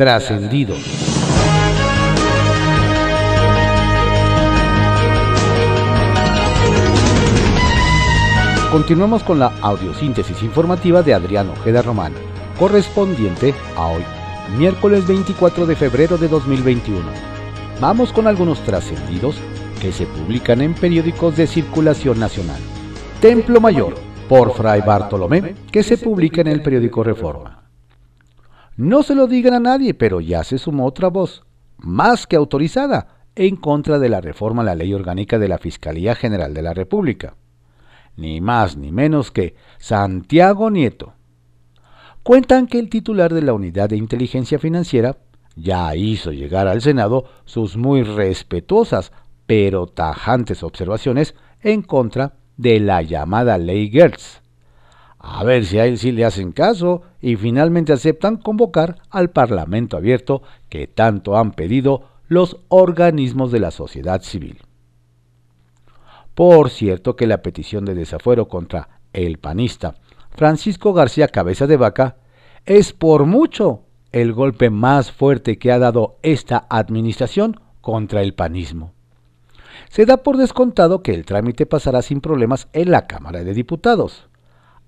Trascendidos. Continuamos con la audiosíntesis informativa de Adrián Ojeda Román, correspondiente a hoy, miércoles 24 de febrero de 2021. Vamos con algunos trascendidos que se publican en periódicos de circulación nacional. Templo Mayor, por Fray Bartolomé, que se publica en el periódico Reforma. No se lo digan a nadie, pero ya se sumó otra voz, más que autorizada, en contra de la reforma a la ley orgánica de la Fiscalía General de la República ni más ni menos que Santiago Nieto. Cuentan que el titular de la Unidad de Inteligencia Financiera ya hizo llegar al Senado sus muy respetuosas pero tajantes observaciones en contra de la llamada Ley Gertz. A ver si a él sí le hacen caso y finalmente aceptan convocar al Parlamento abierto que tanto han pedido los organismos de la sociedad civil. Por cierto que la petición de desafuero contra el panista Francisco García Cabeza de Vaca es por mucho el golpe más fuerte que ha dado esta administración contra el panismo. Se da por descontado que el trámite pasará sin problemas en la Cámara de Diputados,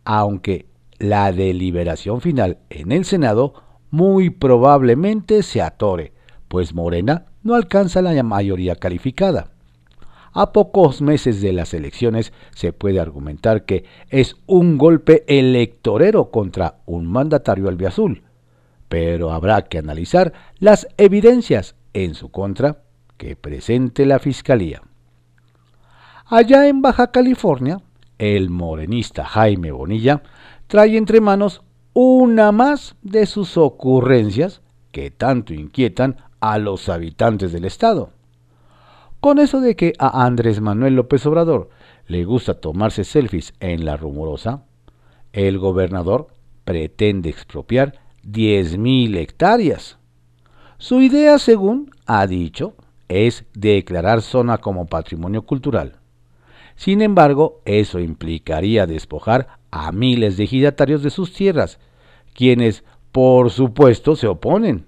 aunque la deliberación final en el Senado muy probablemente se atore, pues Morena no alcanza la mayoría calificada. A pocos meses de las elecciones se puede argumentar que es un golpe electorero contra un mandatario albiazul, pero habrá que analizar las evidencias en su contra que presente la Fiscalía. Allá en Baja California, el morenista Jaime Bonilla trae entre manos una más de sus ocurrencias que tanto inquietan a los habitantes del estado. Con eso de que a Andrés Manuel López Obrador le gusta tomarse selfies en la rumorosa, el gobernador pretende expropiar 10.000 hectáreas. Su idea, según ha dicho, es declarar zona como patrimonio cultural. Sin embargo, eso implicaría despojar a miles de ejidatarios de sus tierras, quienes, por supuesto, se oponen.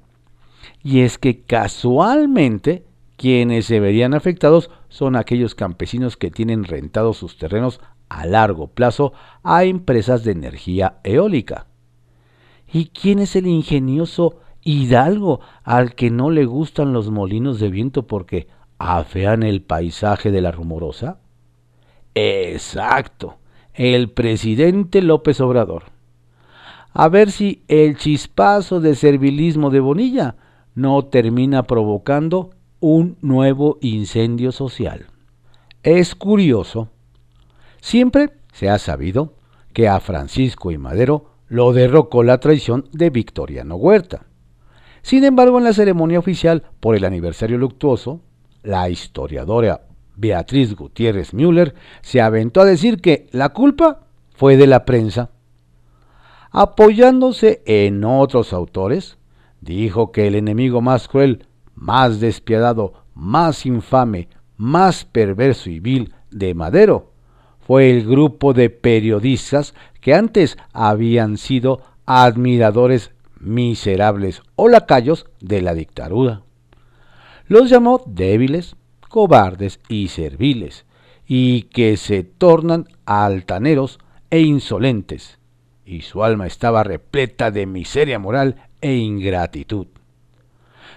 Y es que casualmente quienes se verían afectados son aquellos campesinos que tienen rentados sus terrenos a largo plazo a empresas de energía eólica. ¿Y quién es el ingenioso hidalgo al que no le gustan los molinos de viento porque afean el paisaje de la rumorosa? Exacto, el presidente López Obrador. A ver si el chispazo de servilismo de Bonilla no termina provocando un nuevo incendio social. Es curioso, siempre se ha sabido que a Francisco y Madero lo derrocó la traición de Victoriano Huerta. Sin embargo, en la ceremonia oficial por el aniversario luctuoso, la historiadora Beatriz Gutiérrez Müller se aventó a decir que la culpa fue de la prensa. Apoyándose en otros autores, dijo que el enemigo más cruel más despiadado, más infame, más perverso y vil de Madero fue el grupo de periodistas que antes habían sido admiradores miserables o lacayos de la dictadura. Los llamó débiles, cobardes y serviles, y que se tornan altaneros e insolentes, y su alma estaba repleta de miseria moral e ingratitud.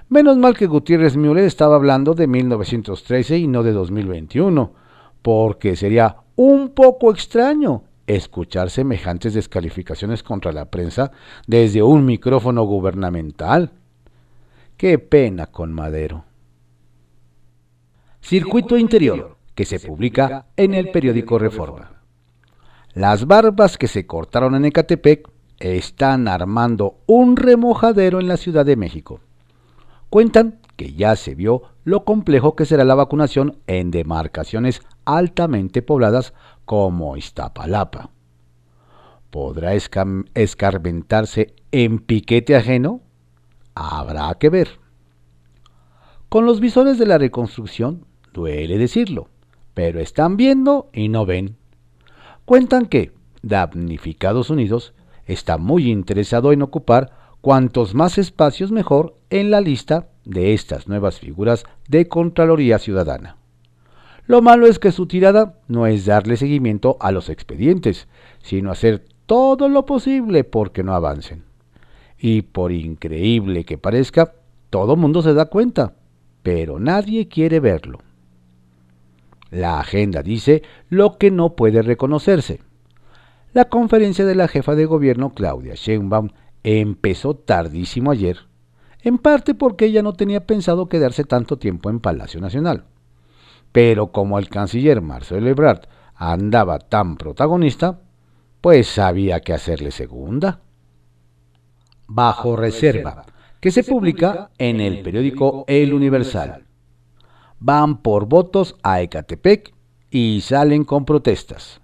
Menos mal que Gutiérrez Müller estaba hablando de 1913 y no de 2021, porque sería un poco extraño escuchar semejantes descalificaciones contra la prensa desde un micrófono gubernamental. Qué pena con Madero. Circuito Interior, que se publica en el periódico Reforma. Las barbas que se cortaron en Ecatepec están armando un remojadero en la Ciudad de México. Cuentan que ya se vio lo complejo que será la vacunación en demarcaciones altamente pobladas como Iztapalapa. ¿Podrá escarmentarse en piquete ajeno? Habrá que ver. Con los visores de la reconstrucción, duele decirlo, pero están viendo y no ven. Cuentan que Damnificados Unidos está muy interesado en ocupar cuantos más espacios mejor en la lista de estas nuevas figuras de Contraloría Ciudadana. Lo malo es que su tirada no es darle seguimiento a los expedientes, sino hacer todo lo posible porque no avancen. Y por increíble que parezca, todo mundo se da cuenta, pero nadie quiere verlo. La agenda dice lo que no puede reconocerse. La conferencia de la jefa de gobierno Claudia Sheinbaum empezó tardísimo ayer, en parte porque ella no tenía pensado quedarse tanto tiempo en Palacio Nacional. Pero como el canciller Marcelo Ebrard andaba tan protagonista, pues había que hacerle segunda. Bajo reserva, que se publica en el periódico El Universal. Van por votos a Ecatepec y salen con protestas.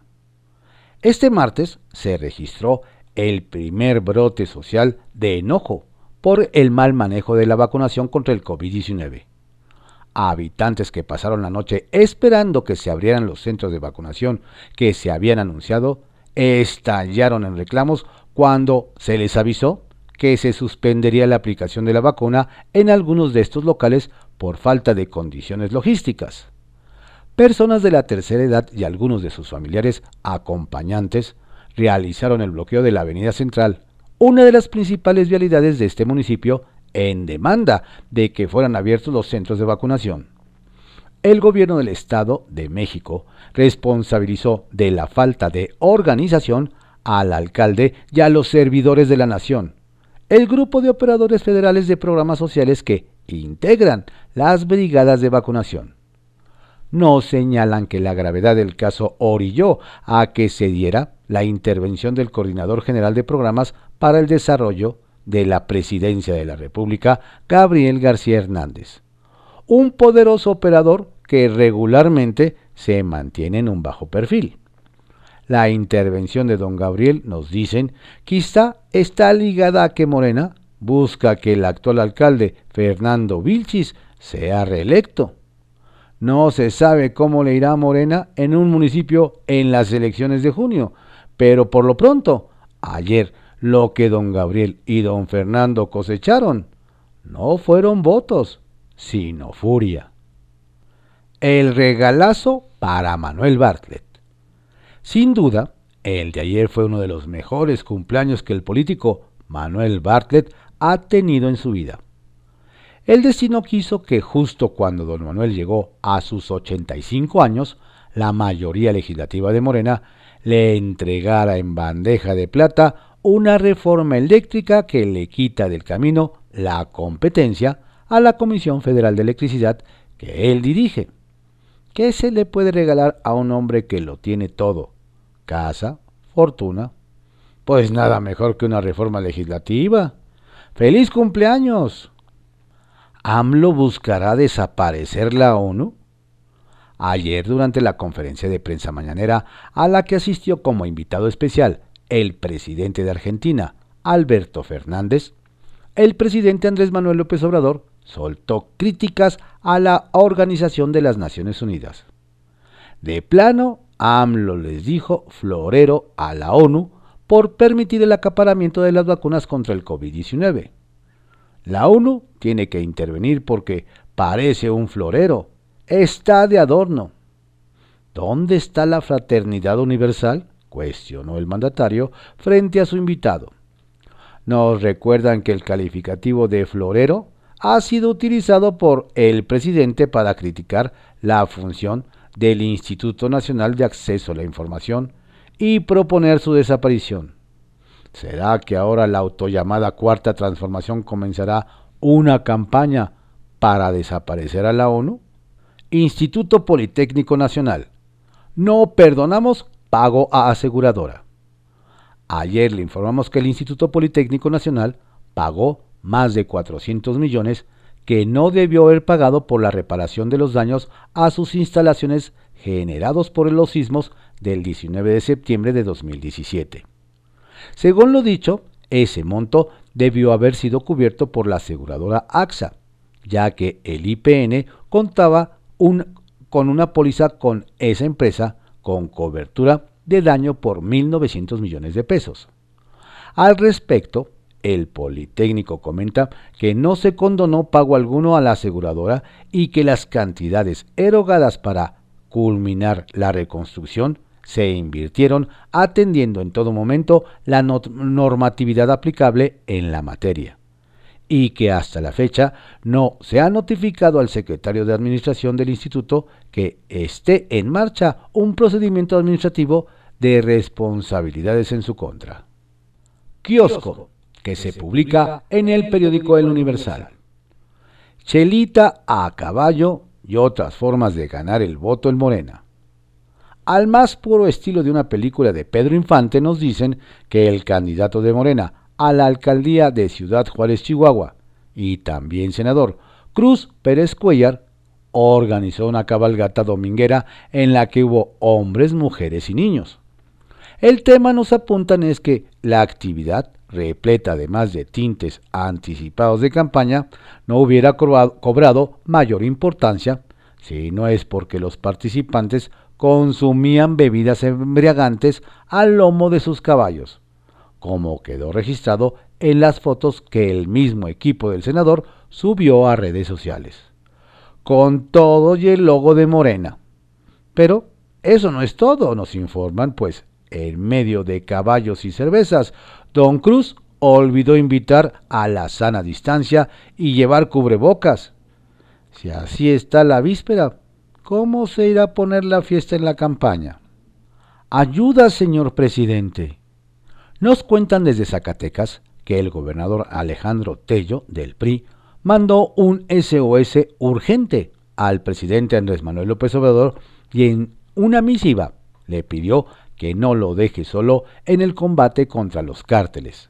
Este martes se registró el primer brote social de enojo por el mal manejo de la vacunación contra el COVID-19. Habitantes que pasaron la noche esperando que se abrieran los centros de vacunación que se habían anunciado, estallaron en reclamos cuando se les avisó que se suspendería la aplicación de la vacuna en algunos de estos locales por falta de condiciones logísticas. Personas de la tercera edad y algunos de sus familiares acompañantes realizaron el bloqueo de la Avenida Central, una de las principales vialidades de este municipio, en demanda de que fueran abiertos los centros de vacunación. El gobierno del Estado de México responsabilizó de la falta de organización al alcalde y a los servidores de la nación, el grupo de operadores federales de programas sociales que integran las brigadas de vacunación. No señalan que la gravedad del caso orilló a que se diera la intervención del Coordinador General de Programas para el Desarrollo de la Presidencia de la República, Gabriel García Hernández, un poderoso operador que regularmente se mantiene en un bajo perfil. La intervención de don Gabriel, nos dicen, quizá está ligada a que Morena busca que el actual alcalde, Fernando Vilchis, sea reelecto. No se sabe cómo le irá a Morena en un municipio en las elecciones de junio, pero por lo pronto, ayer lo que don Gabriel y don Fernando cosecharon no fueron votos, sino furia. El regalazo para Manuel Bartlett. Sin duda, el de ayer fue uno de los mejores cumpleaños que el político Manuel Bartlett ha tenido en su vida. El destino quiso que justo cuando don Manuel llegó a sus 85 años, la mayoría legislativa de Morena le entregara en bandeja de plata una reforma eléctrica que le quita del camino la competencia a la Comisión Federal de Electricidad que él dirige. ¿Qué se le puede regalar a un hombre que lo tiene todo? Casa, fortuna. Pues nada mejor que una reforma legislativa. ¡Feliz cumpleaños! ¿AMLO buscará desaparecer la ONU? Ayer, durante la conferencia de prensa mañanera a la que asistió como invitado especial el presidente de Argentina, Alberto Fernández, el presidente Andrés Manuel López Obrador soltó críticas a la Organización de las Naciones Unidas. De plano, AMLO les dijo florero a la ONU por permitir el acaparamiento de las vacunas contra el COVID-19. La ONU tiene que intervenir porque parece un florero, está de adorno. ¿Dónde está la fraternidad universal? cuestionó el mandatario frente a su invitado. Nos recuerdan que el calificativo de florero ha sido utilizado por el presidente para criticar la función del Instituto Nacional de Acceso a la Información y proponer su desaparición. ¿Será que ahora la autollamada Cuarta Transformación comenzará una campaña para desaparecer a la ONU? Instituto Politécnico Nacional. No perdonamos pago a aseguradora. Ayer le informamos que el Instituto Politécnico Nacional pagó más de 400 millones que no debió haber pagado por la reparación de los daños a sus instalaciones generados por los sismos del 19 de septiembre de 2017. Según lo dicho, ese monto debió haber sido cubierto por la aseguradora AXA, ya que el IPN contaba con una póliza con esa empresa con cobertura de daño por 1.900 millones de pesos. Al respecto, El Politécnico comenta que no se condonó pago alguno a la aseguradora y que las cantidades erogadas para culminar la reconstrucción se invirtieron atendiendo en todo momento la normatividad aplicable en la materia y que hasta la fecha no se ha notificado al secretario de Administración del Instituto que esté en marcha un procedimiento administrativo de responsabilidades en su contra. Kiosco, que se publica en el periódico El Universal. Chelita a caballo y otras formas de ganar el voto en Morena. Al más puro estilo de una película de Pedro Infante nos dicen que el candidato de Morena a la alcaldía de Ciudad Juárez, Chihuahua, y también senador Cruz Pérez Cuellar, organizó una cabalgata dominguera en la que hubo hombres, mujeres y niños. El tema nos apuntan es que la actividad, repleta además de tintes anticipados de campaña, no hubiera cobrado mayor importancia si no es porque los participantes consumían bebidas embriagantes al lomo de sus caballos como quedó registrado en las fotos que el mismo equipo del senador subió a redes sociales, con todo y el logo de Morena. Pero eso no es todo, nos informan, pues en medio de caballos y cervezas, Don Cruz olvidó invitar a la sana distancia y llevar cubrebocas. Si así está la víspera, ¿cómo se irá a poner la fiesta en la campaña? Ayuda, señor presidente. Nos cuentan desde Zacatecas que el gobernador Alejandro Tello del PRI mandó un SOS urgente al presidente Andrés Manuel López Obrador y en una misiva le pidió que no lo deje solo en el combate contra los cárteles.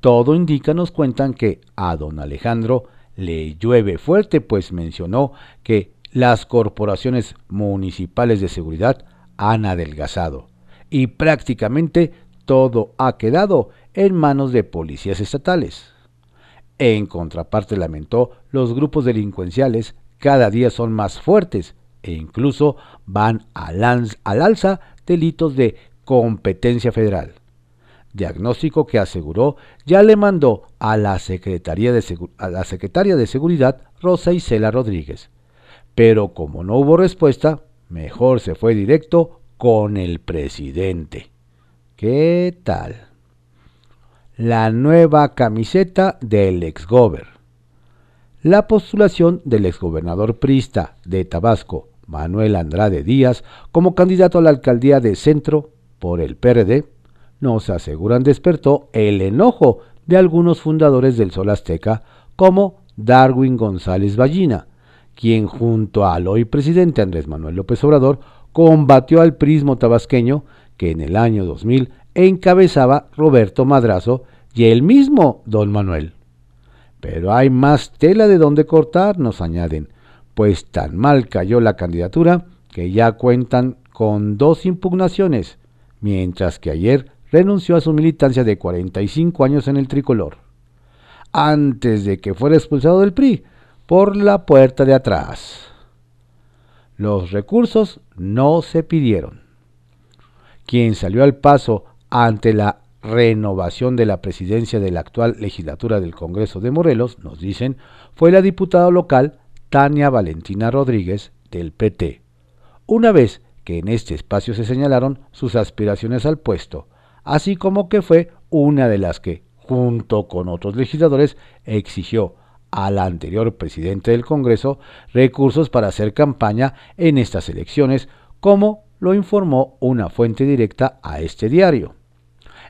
Todo indica, nos cuentan que a don Alejandro le llueve fuerte, pues mencionó que las corporaciones municipales de seguridad han adelgazado y prácticamente todo ha quedado en manos de policías estatales. En contraparte lamentó, los grupos delincuenciales cada día son más fuertes e incluso van al, alza delitos de competencia federal. Diagnóstico que aseguró ya le mandó a la, Secretaría de la Secretaria de Seguridad Rosa Isela Rodríguez. Pero como no hubo respuesta, mejor se fue directo con el presidente. ¿Qué tal? La nueva camiseta del exgober. La postulación del exgobernador prista de Tabasco, Manuel Andrade Díaz, como candidato a la alcaldía de Centro por el PRD, nos aseguran despertó el enojo de algunos fundadores del Sol Azteca, como Darwin González Ballina, quien junto al hoy presidente Andrés Manuel López Obrador combatió al prismo tabasqueño que en el año 2000 encabezaba Roberto Madrazo y el mismo don Manuel. Pero hay más tela de donde cortar, nos añaden, pues tan mal cayó la candidatura que ya cuentan con dos impugnaciones, mientras que ayer renunció a su militancia de 45 años en el tricolor, antes de que fuera expulsado del PRI por la puerta de atrás. Los recursos no se pidieron quien salió al paso ante la renovación de la presidencia de la actual legislatura del Congreso de Morelos, nos dicen, fue la diputada local Tania Valentina Rodríguez del PT. Una vez que en este espacio se señalaron sus aspiraciones al puesto, así como que fue una de las que, junto con otros legisladores, exigió al anterior presidente del Congreso recursos para hacer campaña en estas elecciones, como lo informó una fuente directa a este diario.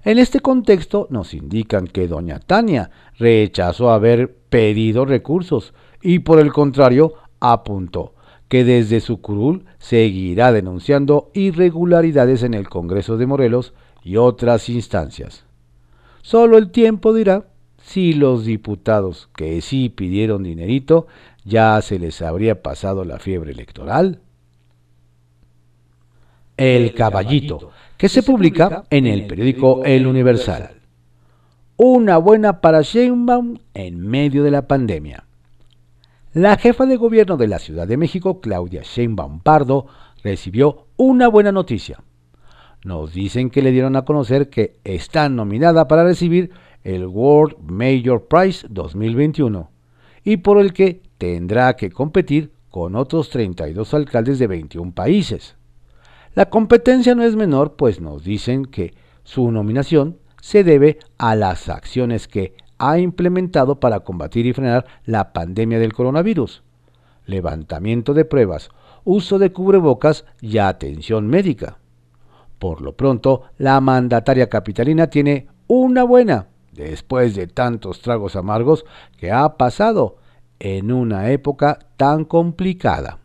En este contexto nos indican que doña Tania rechazó haber pedido recursos y por el contrario apuntó que desde su curul seguirá denunciando irregularidades en el Congreso de Morelos y otras instancias. Solo el tiempo dirá si los diputados que sí pidieron dinerito ya se les habría pasado la fiebre electoral. El Caballito, que se publica en el periódico El Universal. Una buena para Sheinbaum en medio de la pandemia. La jefa de gobierno de la Ciudad de México, Claudia Sheinbaum Pardo, recibió una buena noticia. Nos dicen que le dieron a conocer que está nominada para recibir el World Major Prize 2021 y por el que tendrá que competir con otros 32 alcaldes de 21 países. La competencia no es menor, pues nos dicen que su nominación se debe a las acciones que ha implementado para combatir y frenar la pandemia del coronavirus. Levantamiento de pruebas, uso de cubrebocas y atención médica. Por lo pronto, la mandataria capitalina tiene una buena, después de tantos tragos amargos que ha pasado en una época tan complicada.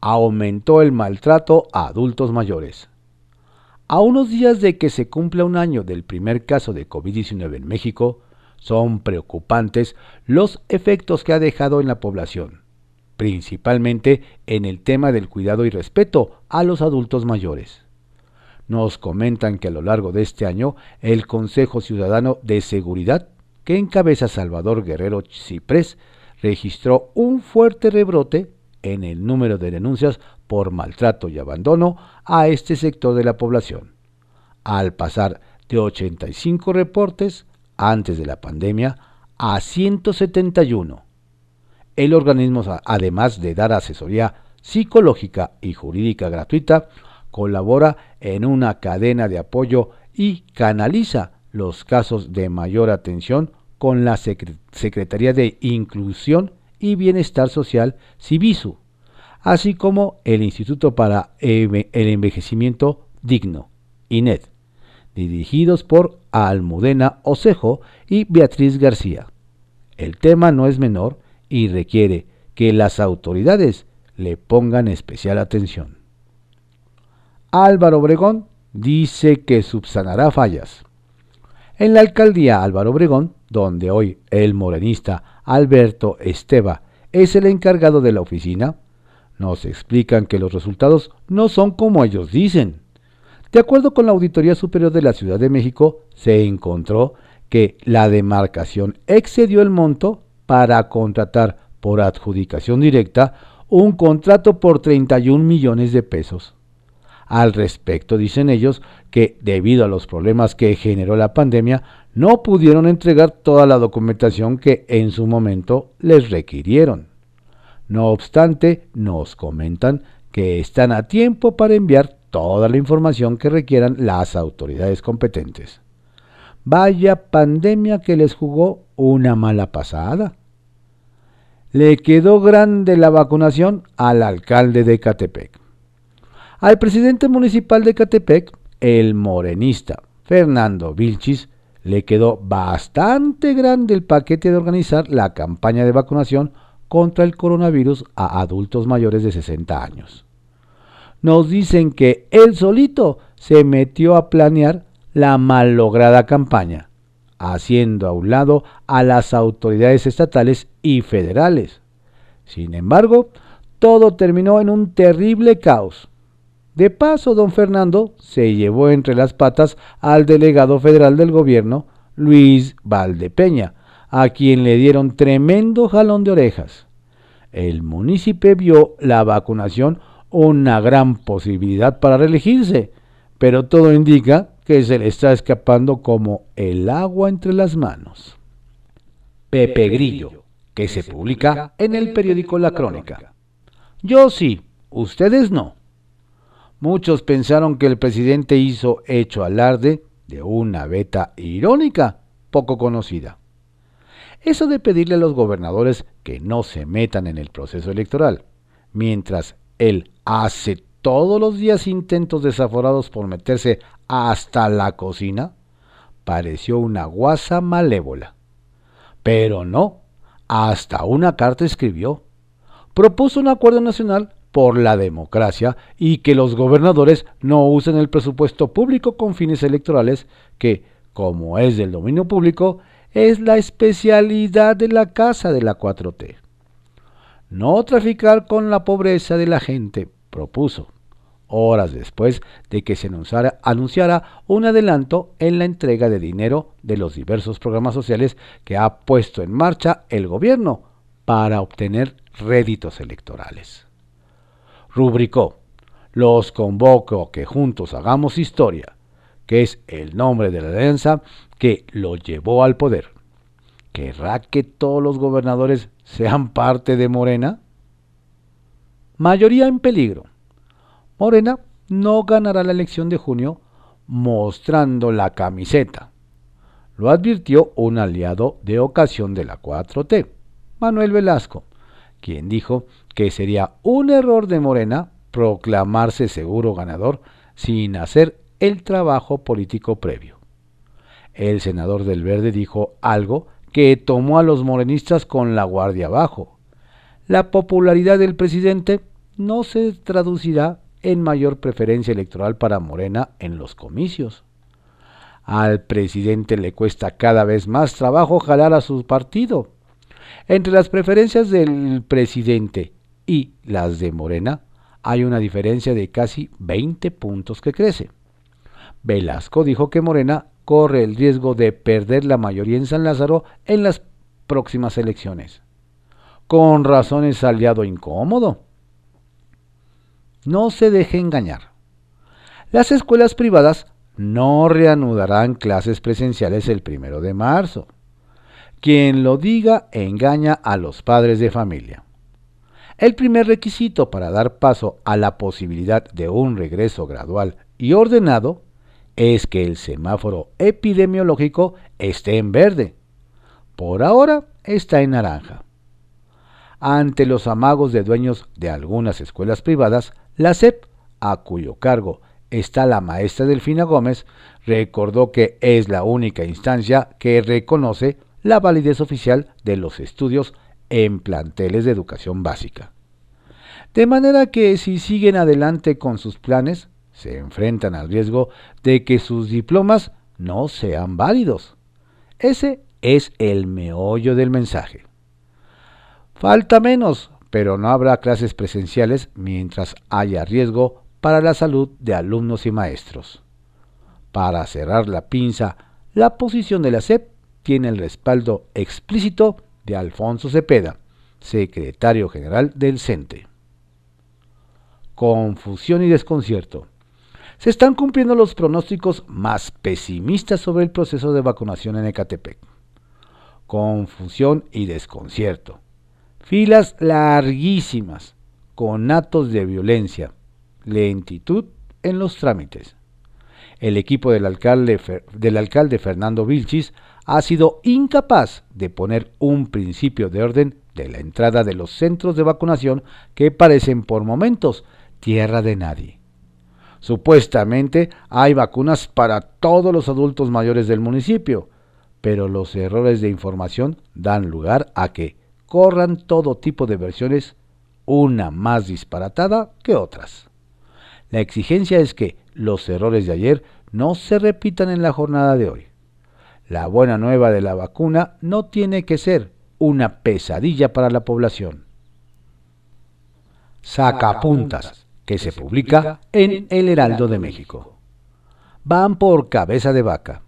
Aumentó el maltrato a adultos mayores. A unos días de que se cumpla un año del primer caso de COVID-19 en México, son preocupantes los efectos que ha dejado en la población, principalmente en el tema del cuidado y respeto a los adultos mayores. Nos comentan que a lo largo de este año el Consejo Ciudadano de Seguridad, que encabeza Salvador Guerrero Ciprés, registró un fuerte rebrote en el número de denuncias por maltrato y abandono a este sector de la población, al pasar de 85 reportes antes de la pandemia a 171. El organismo, además de dar asesoría psicológica y jurídica gratuita, colabora en una cadena de apoyo y canaliza los casos de mayor atención con la Secretaría de Inclusión y Bienestar Social, CIBISU, así como el Instituto para el Envejecimiento Digno, INED, dirigidos por Almudena Osejo y Beatriz García. El tema no es menor y requiere que las autoridades le pongan especial atención. Álvaro Obregón dice que subsanará fallas. En la alcaldía Álvaro Obregón, donde hoy el morenista Alberto Esteba es el encargado de la oficina, nos explican que los resultados no son como ellos dicen. De acuerdo con la Auditoría Superior de la Ciudad de México, se encontró que la demarcación excedió el monto para contratar por adjudicación directa un contrato por 31 millones de pesos. Al respecto, dicen ellos que debido a los problemas que generó la pandemia, no pudieron entregar toda la documentación que en su momento les requirieron. No obstante, nos comentan que están a tiempo para enviar toda la información que requieran las autoridades competentes. Vaya pandemia que les jugó una mala pasada. Le quedó grande la vacunación al alcalde de Catepec. Al presidente municipal de Catepec, el morenista Fernando Vilchis, le quedó bastante grande el paquete de organizar la campaña de vacunación contra el coronavirus a adultos mayores de 60 años. Nos dicen que él solito se metió a planear la malograda campaña, haciendo a un lado a las autoridades estatales y federales. Sin embargo, todo terminó en un terrible caos de paso, don Fernando se llevó entre las patas al delegado federal del gobierno, Luis Valdepeña, a quien le dieron tremendo jalón de orejas. El municipio vio la vacunación una gran posibilidad para reelegirse, pero todo indica que se le está escapando como el agua entre las manos. Pepe Grillo, que se publica en el periódico La Crónica. Yo sí, ustedes no. Muchos pensaron que el presidente hizo hecho alarde de una beta irónica poco conocida. Eso de pedirle a los gobernadores que no se metan en el proceso electoral, mientras él hace todos los días intentos desaforados por meterse hasta la cocina, pareció una guasa malévola. Pero no, hasta una carta escribió. Propuso un acuerdo nacional por la democracia y que los gobernadores no usen el presupuesto público con fines electorales, que, como es del dominio público, es la especialidad de la casa de la 4T. No traficar con la pobreza de la gente, propuso, horas después de que se anunciara, anunciara un adelanto en la entrega de dinero de los diversos programas sociales que ha puesto en marcha el gobierno para obtener réditos electorales rubricó, los convoco que juntos hagamos historia, que es el nombre de la alianza que lo llevó al poder. ¿Querrá que todos los gobernadores sean parte de Morena? Mayoría en peligro. Morena no ganará la elección de junio mostrando la camiseta. Lo advirtió un aliado de ocasión de la 4T, Manuel Velasco, quien dijo que sería un error de Morena proclamarse seguro ganador sin hacer el trabajo político previo. El senador del Verde dijo algo que tomó a los morenistas con la guardia abajo. La popularidad del presidente no se traducirá en mayor preferencia electoral para Morena en los comicios. Al presidente le cuesta cada vez más trabajo jalar a su partido. Entre las preferencias del presidente y las de Morena hay una diferencia de casi 20 puntos que crece. Velasco dijo que Morena corre el riesgo de perder la mayoría en San Lázaro en las próximas elecciones. Con razones aliado incómodo. No se deje engañar. Las escuelas privadas no reanudarán clases presenciales el primero de marzo. Quien lo diga engaña a los padres de familia. El primer requisito para dar paso a la posibilidad de un regreso gradual y ordenado es que el semáforo epidemiológico esté en verde. Por ahora está en naranja. Ante los amagos de dueños de algunas escuelas privadas, la SEP, a cuyo cargo está la maestra Delfina Gómez, recordó que es la única instancia que reconoce la validez oficial de los estudios en planteles de educación básica. De manera que si siguen adelante con sus planes, se enfrentan al riesgo de que sus diplomas no sean válidos. Ese es el meollo del mensaje. Falta menos, pero no habrá clases presenciales mientras haya riesgo para la salud de alumnos y maestros. Para cerrar la pinza, la posición de la SEP tiene el respaldo explícito de Alfonso Cepeda, secretario general del CENTE. Confusión y desconcierto. Se están cumpliendo los pronósticos más pesimistas sobre el proceso de vacunación en Ecatepec. Confusión y desconcierto. Filas larguísimas, con actos de violencia, lentitud en los trámites. El equipo del alcalde, del alcalde Fernando Vilchis ha sido incapaz de poner un principio de orden de la entrada de los centros de vacunación que parecen por momentos tierra de nadie. Supuestamente hay vacunas para todos los adultos mayores del municipio, pero los errores de información dan lugar a que corran todo tipo de versiones, una más disparatada que otras. La exigencia es que los errores de ayer no se repitan en la jornada de hoy. La buena nueva de la vacuna no tiene que ser una pesadilla para la población. Sacapuntas, que se publica en El Heraldo de México. Van por cabeza de vaca.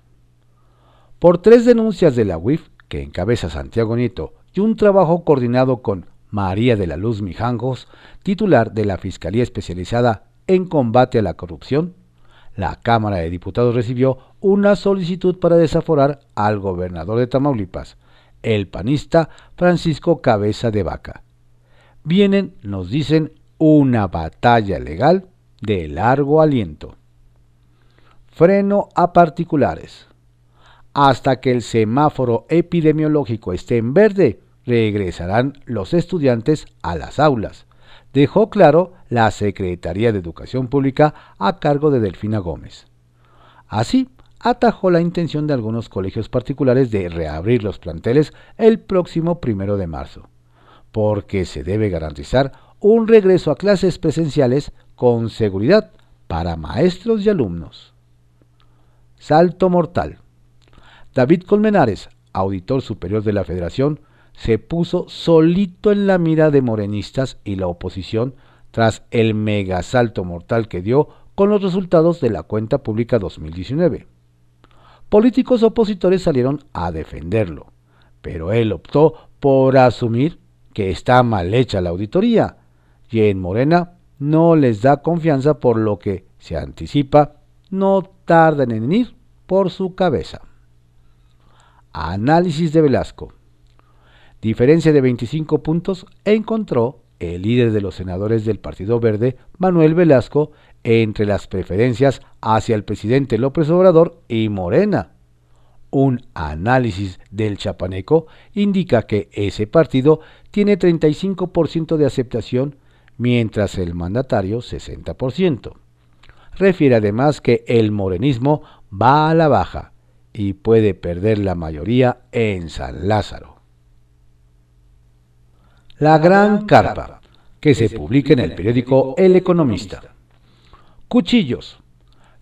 Por tres denuncias de la UIF, que encabeza Santiago Nieto, y un trabajo coordinado con María de la Luz Mijangos, titular de la Fiscalía Especializada en Combate a la Corrupción, la Cámara de Diputados recibió una solicitud para desaforar al gobernador de Tamaulipas, el panista Francisco Cabeza de Vaca. Vienen, nos dicen, una batalla legal de largo aliento. Freno a particulares. Hasta que el semáforo epidemiológico esté en verde, regresarán los estudiantes a las aulas dejó claro la Secretaría de Educación Pública a cargo de Delfina Gómez. Así, atajó la intención de algunos colegios particulares de reabrir los planteles el próximo primero de marzo, porque se debe garantizar un regreso a clases presenciales con seguridad para maestros y alumnos. Salto mortal. David Colmenares, auditor superior de la Federación, se puso solito en la mira de morenistas y la oposición tras el megasalto mortal que dio con los resultados de la cuenta pública 2019. Políticos opositores salieron a defenderlo, pero él optó por asumir que está mal hecha la auditoría y en Morena no les da confianza por lo que se anticipa no tardan en ir por su cabeza. Análisis de Velasco. Diferencia de 25 puntos encontró el líder de los senadores del Partido Verde, Manuel Velasco, entre las preferencias hacia el presidente López Obrador y Morena. Un análisis del chapaneco indica que ese partido tiene 35% de aceptación, mientras el mandatario 60%. Refiere además que el morenismo va a la baja y puede perder la mayoría en San Lázaro. La Gran Carpa, que se publica en el periódico El Economista. Cuchillos.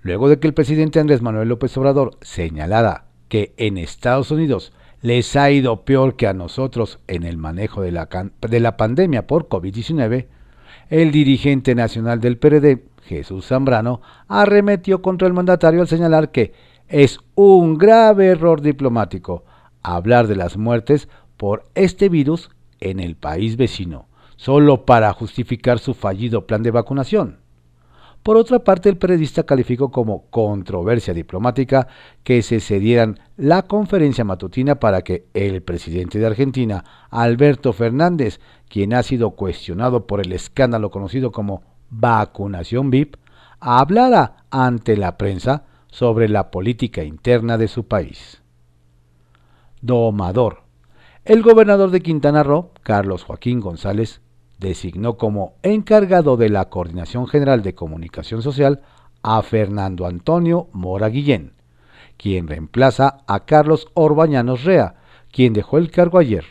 Luego de que el presidente Andrés Manuel López Obrador señalara que en Estados Unidos les ha ido peor que a nosotros en el manejo de la, de la pandemia por COVID-19, el dirigente nacional del PRD, Jesús Zambrano, arremetió contra el mandatario al señalar que es un grave error diplomático hablar de las muertes por este virus en el país vecino, solo para justificar su fallido plan de vacunación. Por otra parte, el periodista calificó como controversia diplomática que se cedieran la conferencia matutina para que el presidente de Argentina, Alberto Fernández, quien ha sido cuestionado por el escándalo conocido como vacunación VIP, hablara ante la prensa sobre la política interna de su país. Domador el gobernador de Quintana Roo, Carlos Joaquín González, designó como encargado de la Coordinación General de Comunicación Social a Fernando Antonio Mora Guillén, quien reemplaza a Carlos Orbañanos Rea, quien dejó el cargo ayer.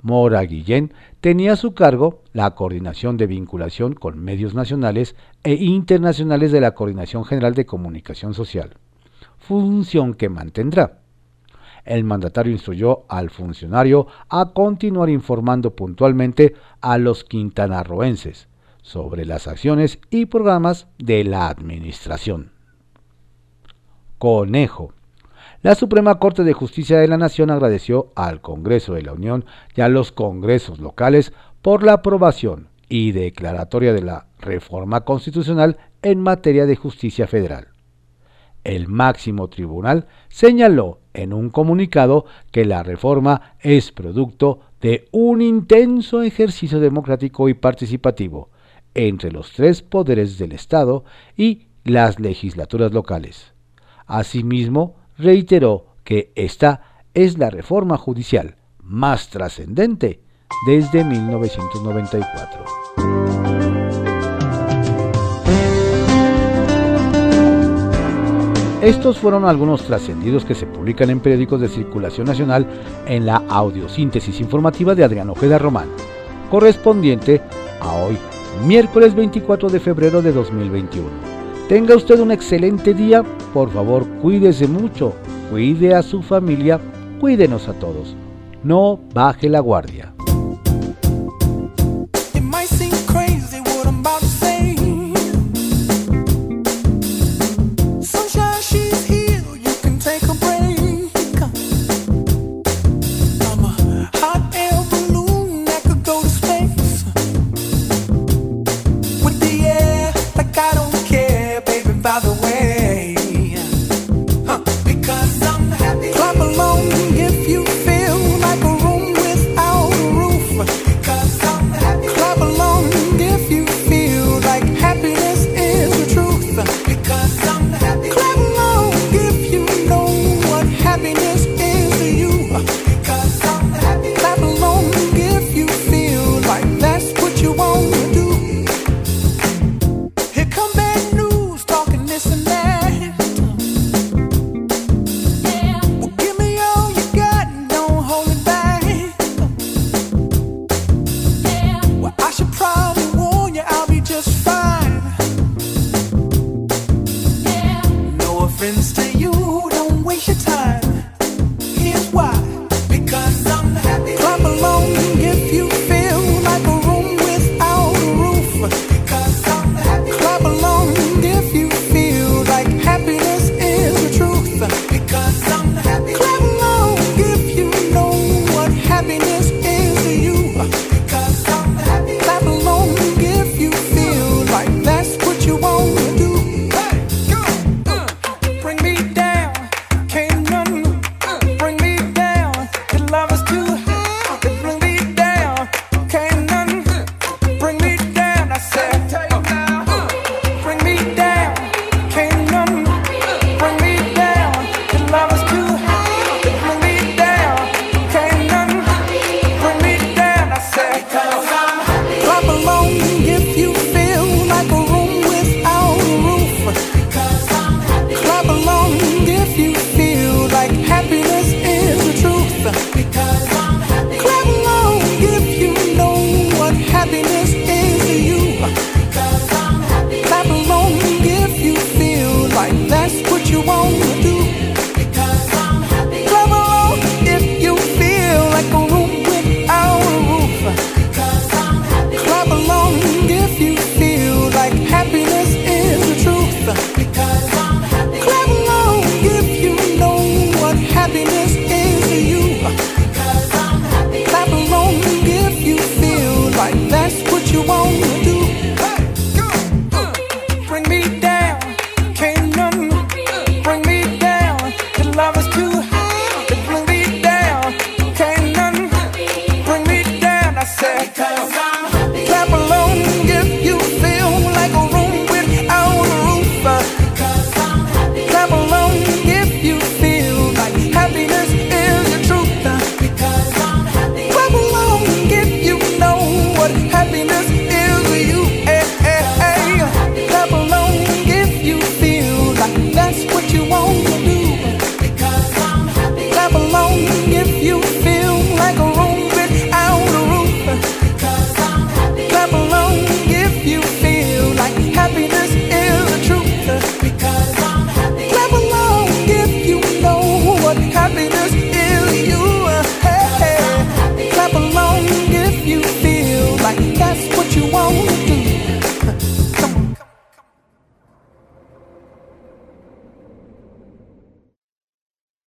Mora Guillén tenía a su cargo la coordinación de vinculación con medios nacionales e internacionales de la Coordinación General de Comunicación Social, función que mantendrá el mandatario instruyó al funcionario a continuar informando puntualmente a los quintanarroenses sobre las acciones y programas de la administración. Conejo. La Suprema Corte de Justicia de la Nación agradeció al Congreso de la Unión y a los congresos locales por la aprobación y declaratoria de la reforma constitucional en materia de justicia federal. El máximo tribunal señaló en un comunicado que la reforma es producto de un intenso ejercicio democrático y participativo entre los tres poderes del Estado y las legislaturas locales. Asimismo, reiteró que esta es la reforma judicial más trascendente desde 1994. Estos fueron algunos trascendidos que se publican en periódicos de circulación nacional en la audiosíntesis informativa de Adrián Ojeda Román, correspondiente a hoy, miércoles 24 de febrero de 2021. Tenga usted un excelente día, por favor cuídese mucho, cuide a su familia, cuídenos a todos. No baje la guardia.